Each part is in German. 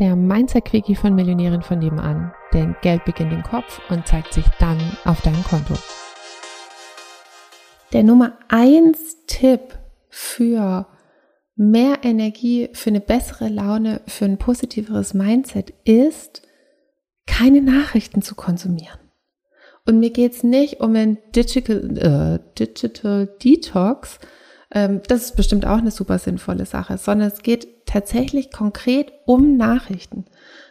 der Mindset-Quickie von Millionären von nebenan. Denn Geld beginnt im Kopf und zeigt sich dann auf deinem Konto. Der Nummer eins Tipp für mehr Energie, für eine bessere Laune, für ein positiveres Mindset ist, keine Nachrichten zu konsumieren. Und mir geht's nicht um ein Digital, äh, Digital Detox, ähm, das ist bestimmt auch eine super sinnvolle Sache, sondern es geht tatsächlich konkret um Nachrichten.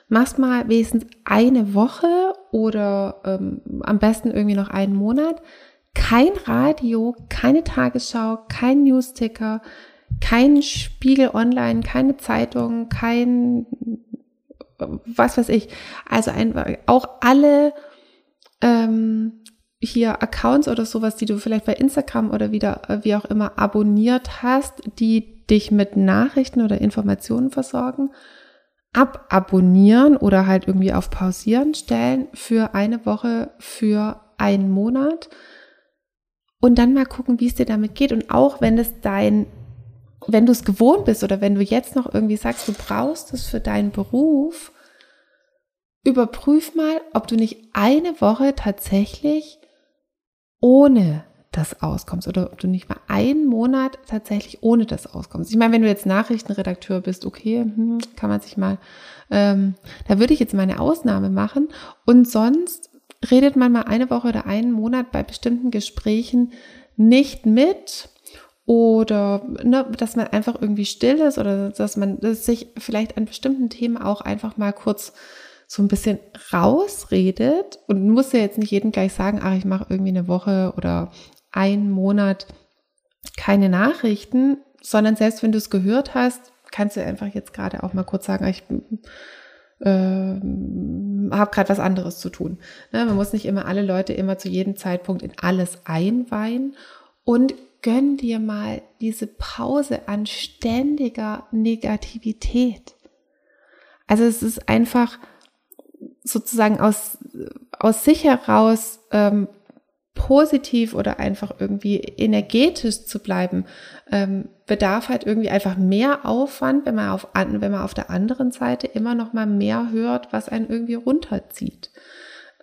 Mach's mal wenigstens eine Woche oder ähm, am besten irgendwie noch einen Monat. Kein Radio, keine Tagesschau, kein Newsticker, kein Spiegel online, keine Zeitung, kein was weiß ich. Also einfach auch alle ähm, hier Accounts oder sowas, die du vielleicht bei Instagram oder wieder äh, wie auch immer abonniert hast, die dich mit Nachrichten oder Informationen versorgen, ababonnieren oder halt irgendwie auf Pausieren stellen für eine Woche, für einen Monat und dann mal gucken, wie es dir damit geht. Und auch wenn es dein wenn du es gewohnt bist oder wenn du jetzt noch irgendwie sagst, du brauchst es für deinen Beruf, überprüf mal, ob du nicht eine Woche tatsächlich ohne das auskommst oder ob du nicht mal einen Monat tatsächlich ohne das auskommst. Ich meine, wenn du jetzt Nachrichtenredakteur bist, okay, hm, kann man sich mal, ähm, da würde ich jetzt mal eine Ausnahme machen. Und sonst redet man mal eine Woche oder einen Monat bei bestimmten Gesprächen nicht mit oder ne, dass man einfach irgendwie still ist oder dass man dass sich vielleicht an bestimmten Themen auch einfach mal kurz so ein bisschen rausredet und muss ja jetzt nicht jedem gleich sagen, ach, ich mache irgendwie eine Woche oder einen Monat keine Nachrichten, sondern selbst wenn du es gehört hast, kannst du einfach jetzt gerade auch mal kurz sagen, ich äh, habe gerade was anderes zu tun. Ne, man muss nicht immer alle Leute immer zu jedem Zeitpunkt in alles einweihen und gönn dir mal diese Pause an ständiger Negativität. Also es ist einfach sozusagen aus, aus sich heraus ähm, positiv oder einfach irgendwie energetisch zu bleiben, ähm, bedarf halt irgendwie einfach mehr Aufwand, wenn man auf, wenn man auf der anderen Seite immer noch mal mehr hört, was einen irgendwie runterzieht.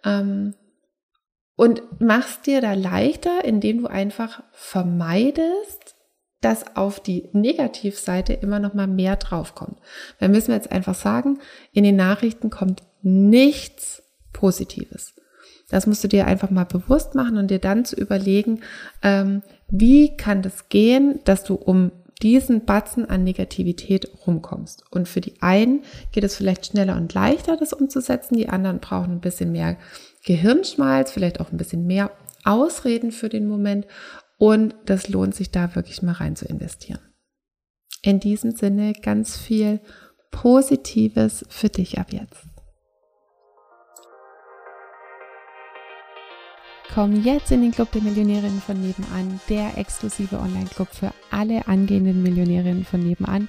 Ähm, und machst dir da leichter, indem du einfach vermeidest, dass auf die Negativseite immer noch mal mehr draufkommt. Weil müssen wir jetzt einfach sagen, in den Nachrichten kommt nichts Positives. Das musst du dir einfach mal bewusst machen und dir dann zu überlegen, ähm, wie kann das gehen, dass du um diesen Batzen an Negativität rumkommst. Und für die einen geht es vielleicht schneller und leichter, das umzusetzen. Die anderen brauchen ein bisschen mehr Gehirnschmalz, vielleicht auch ein bisschen mehr Ausreden für den Moment. Und das lohnt sich da wirklich mal rein zu investieren. In diesem Sinne ganz viel Positives für dich ab jetzt. Komm jetzt in den Club der Millionärinnen von nebenan, der exklusive Online-Club für alle angehenden Millionärinnen von nebenan,